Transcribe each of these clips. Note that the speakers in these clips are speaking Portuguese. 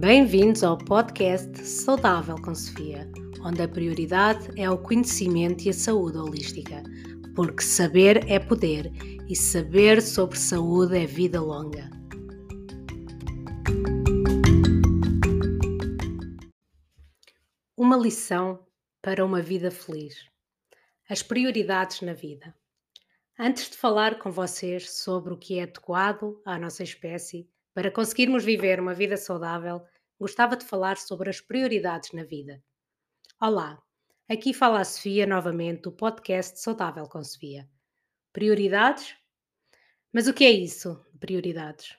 Bem-vindos ao podcast Saudável com Sofia, onde a prioridade é o conhecimento e a saúde holística, porque saber é poder e saber sobre saúde é vida longa. Uma lição para uma vida feliz. As prioridades na vida. Antes de falar com vocês sobre o que é adequado à nossa espécie, para conseguirmos viver uma vida saudável, gostava de falar sobre as prioridades na vida. Olá, aqui fala a Sofia novamente do podcast Saudável com Sofia. Prioridades? Mas o que é isso, prioridades?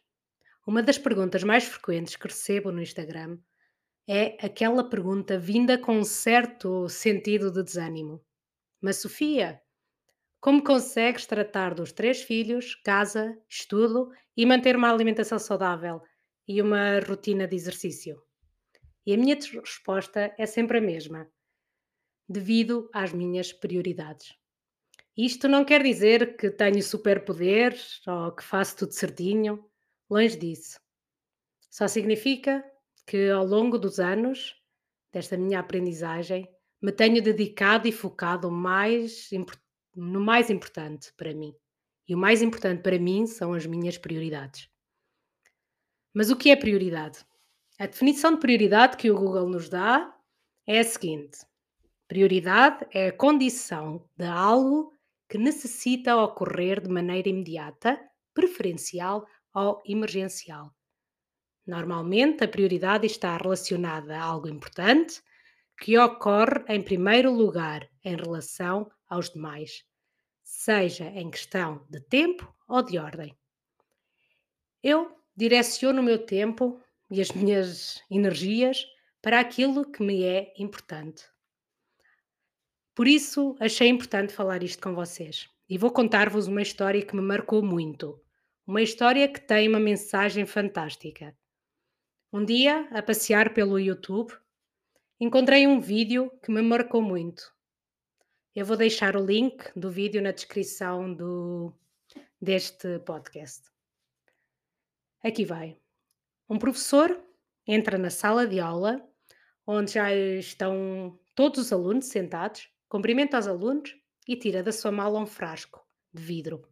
Uma das perguntas mais frequentes que recebo no Instagram é aquela pergunta vinda com um certo sentido de desânimo. Mas Sofia, como consegues tratar dos três filhos, casa, estudo e manter uma alimentação saudável e uma rotina de exercício? E a minha resposta é sempre a mesma: devido às minhas prioridades. Isto não quer dizer que tenho superpoderes ou que faço tudo certinho, longe disso. Só significa que ao longo dos anos desta minha aprendizagem me tenho dedicado e focado mais importante no mais importante para mim. E o mais importante para mim são as minhas prioridades. Mas o que é prioridade? A definição de prioridade que o Google nos dá é a seguinte: prioridade é a condição de algo que necessita ocorrer de maneira imediata, preferencial ou emergencial. Normalmente, a prioridade está relacionada a algo importante que ocorre em primeiro lugar em relação aos demais, seja em questão de tempo ou de ordem. Eu direciono o meu tempo e as minhas energias para aquilo que me é importante. Por isso, achei importante falar isto com vocês e vou contar-vos uma história que me marcou muito. Uma história que tem uma mensagem fantástica. Um dia, a passear pelo YouTube, encontrei um vídeo que me marcou muito. Eu vou deixar o link do vídeo na descrição do, deste podcast. Aqui vai. Um professor entra na sala de aula, onde já estão todos os alunos sentados, cumprimenta os alunos e tira da sua mala um frasco de vidro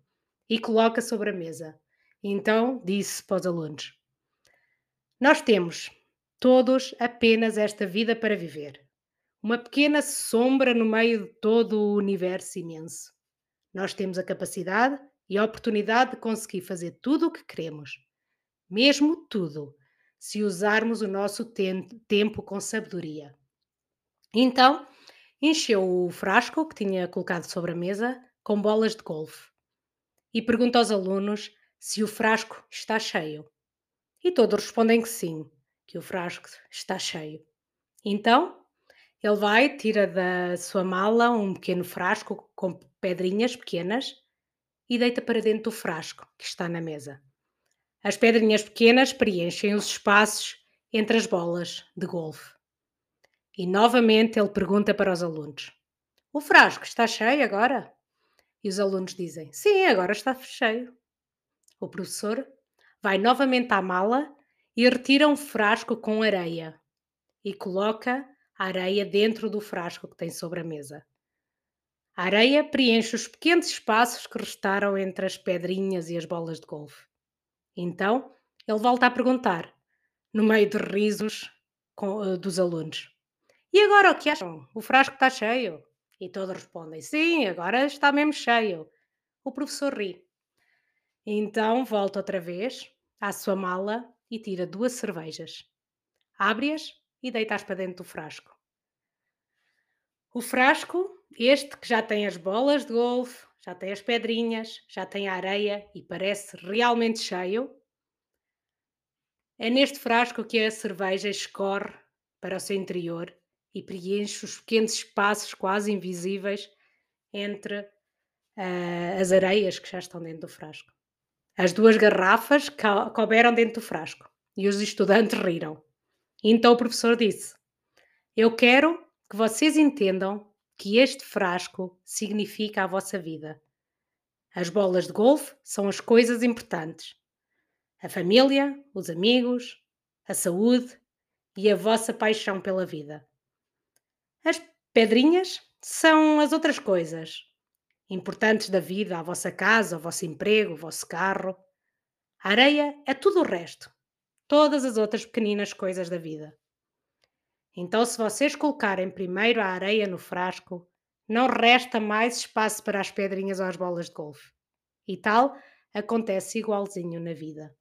e coloca sobre a mesa. Então disse para os alunos: Nós temos todos apenas esta vida para viver. Uma pequena sombra no meio de todo o universo imenso. Nós temos a capacidade e a oportunidade de conseguir fazer tudo o que queremos. Mesmo tudo, se usarmos o nosso tempo com sabedoria. Então, encheu o frasco que tinha colocado sobre a mesa com bolas de golfe e pergunta aos alunos se o frasco está cheio. E todos respondem que sim que o frasco está cheio. Então, ele vai, tira da sua mala um pequeno frasco com pedrinhas pequenas e deita para dentro do frasco que está na mesa. As pedrinhas pequenas preenchem os espaços entre as bolas de golfe. E novamente ele pergunta para os alunos: O frasco está cheio agora? E os alunos dizem: Sim, agora está cheio. O professor vai novamente à mala e retira um frasco com areia e coloca a areia dentro do frasco que tem sobre a mesa. A areia preenche os pequenos espaços que restaram entre as pedrinhas e as bolas de golfe. Então ele volta a perguntar, no meio de risos com, uh, dos alunos: E agora o que acham? O frasco está cheio? E todos respondem: Sim, agora está mesmo cheio. O professor ri. Então volta outra vez à sua mala e tira duas cervejas. Abre-as e deita-as para dentro do frasco. O frasco, este que já tem as bolas de golfe, já tem as pedrinhas, já tem a areia e parece realmente cheio, é neste frasco que a cerveja escorre para o seu interior e preenche os pequenos espaços quase invisíveis entre uh, as areias que já estão dentro do frasco. As duas garrafas couberam dentro do frasco e os estudantes riram. Então o professor disse: Eu quero que vocês entendam que este frasco significa a vossa vida. As bolas de golfe são as coisas importantes. A família, os amigos, a saúde e a vossa paixão pela vida. As pedrinhas são as outras coisas importantes da vida, a vossa casa, o vosso emprego, o vosso carro. A areia é tudo o resto, todas as outras pequeninas coisas da vida. Então, se vocês colocarem primeiro a areia no frasco, não resta mais espaço para as pedrinhas ou as bolas de golfe. E tal acontece igualzinho na vida.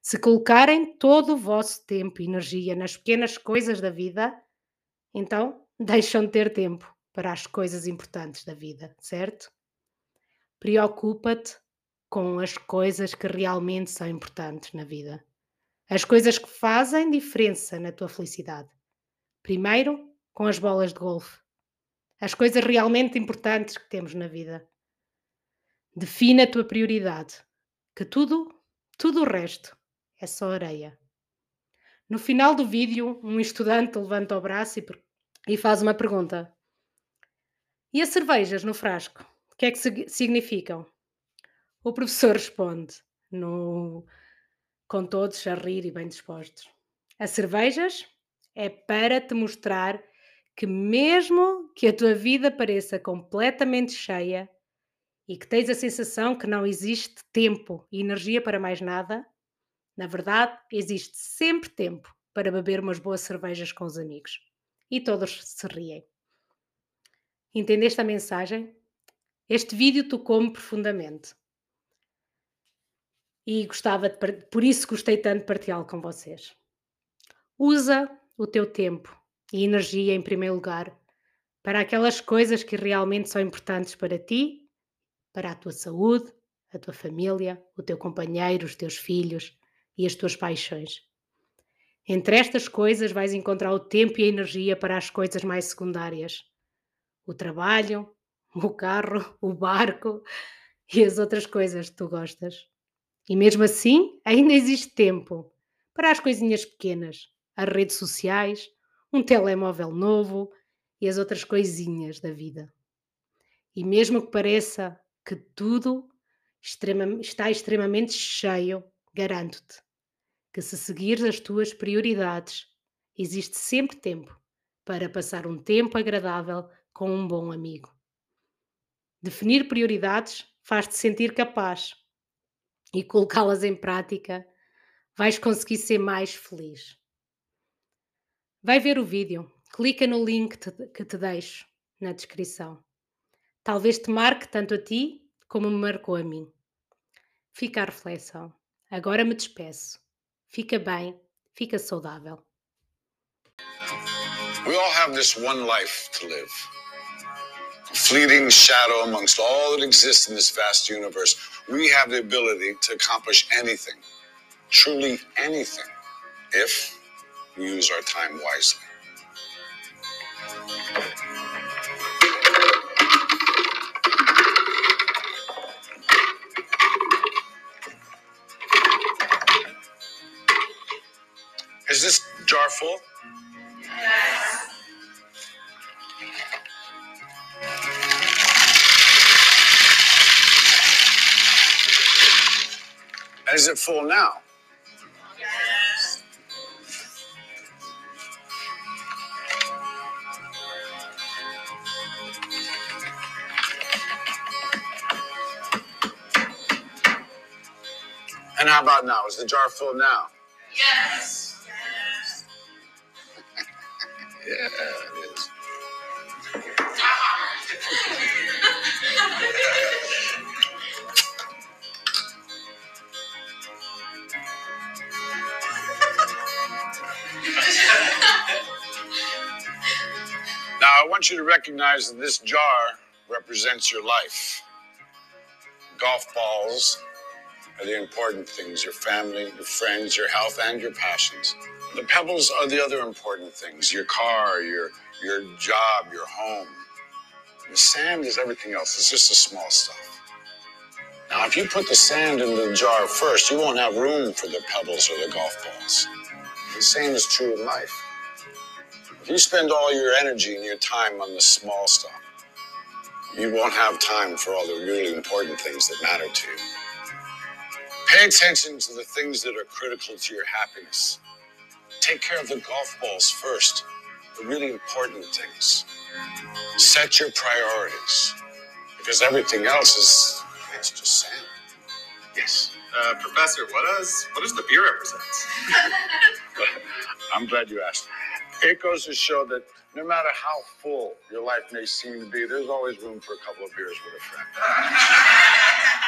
Se colocarem todo o vosso tempo e energia nas pequenas coisas da vida, então deixam de ter tempo para as coisas importantes da vida, certo? Preocupa-te com as coisas que realmente são importantes na vida. As coisas que fazem diferença na tua felicidade. Primeiro, com as bolas de golfe. As coisas realmente importantes que temos na vida. Defina a tua prioridade, que tudo, tudo o resto é só areia. No final do vídeo, um estudante levanta o braço e, e faz uma pergunta. E as cervejas no frasco? O que é que significam? O professor responde, no, com todos a rir e bem dispostos. As cervejas é para te mostrar que, mesmo que a tua vida pareça completamente cheia e que tens a sensação que não existe tempo e energia para mais nada, na verdade, existe sempre tempo para beber umas boas cervejas com os amigos. E todos se riem. Entendeste a mensagem? Este vídeo tocou-me profundamente. E gostava de, por isso gostei tanto de partilhá-lo com vocês. Usa o teu tempo e energia em primeiro lugar para aquelas coisas que realmente são importantes para ti, para a tua saúde, a tua família, o teu companheiro, os teus filhos, e as tuas paixões. Entre estas coisas vais encontrar o tempo e a energia para as coisas mais secundárias: o trabalho, o carro, o barco e as outras coisas que tu gostas. E mesmo assim, ainda existe tempo para as coisinhas pequenas, as redes sociais, um telemóvel novo e as outras coisinhas da vida. E mesmo que pareça que tudo está extremamente cheio, garanto-te que se seguires as tuas prioridades, existe sempre tempo para passar um tempo agradável com um bom amigo. Definir prioridades faz-te sentir capaz e colocá-las em prática vais conseguir ser mais feliz. Vai ver o vídeo, clica no link te, que te deixo na descrição. Talvez te marque tanto a ti como me marcou a mim. Fica a reflexão. Agora me despeço. Fica bem, fica saudável. We all have this one life to live. Fleeting shadow amongst all that exists in this vast universe. We have the ability to accomplish anything, truly anything, if we use our time wisely. Is this jar full? Is it full now? Yes. And how about now? Is the jar full now? Yes. Yeah, now, I want you to recognize that this jar represents your life. Golf balls are the important things your family, your friends, your health, and your passions. The pebbles are the other important things your car, your, your job, your home. The sand is everything else, it's just the small stuff. Now, if you put the sand in the jar first, you won't have room for the pebbles or the golf balls. The same is true in life. If you spend all your energy and your time on the small stuff, you won't have time for all the really important things that matter to you. Pay attention to the things that are critical to your happiness. Take take care of the golf balls first, the really important things. Set your priorities, because everything else is it's just sand. Yes. Uh, Professor, what does what does the beer represent? I'm glad you asked. It goes to show that no matter how full your life may seem to be, there's always room for a couple of beers with a friend.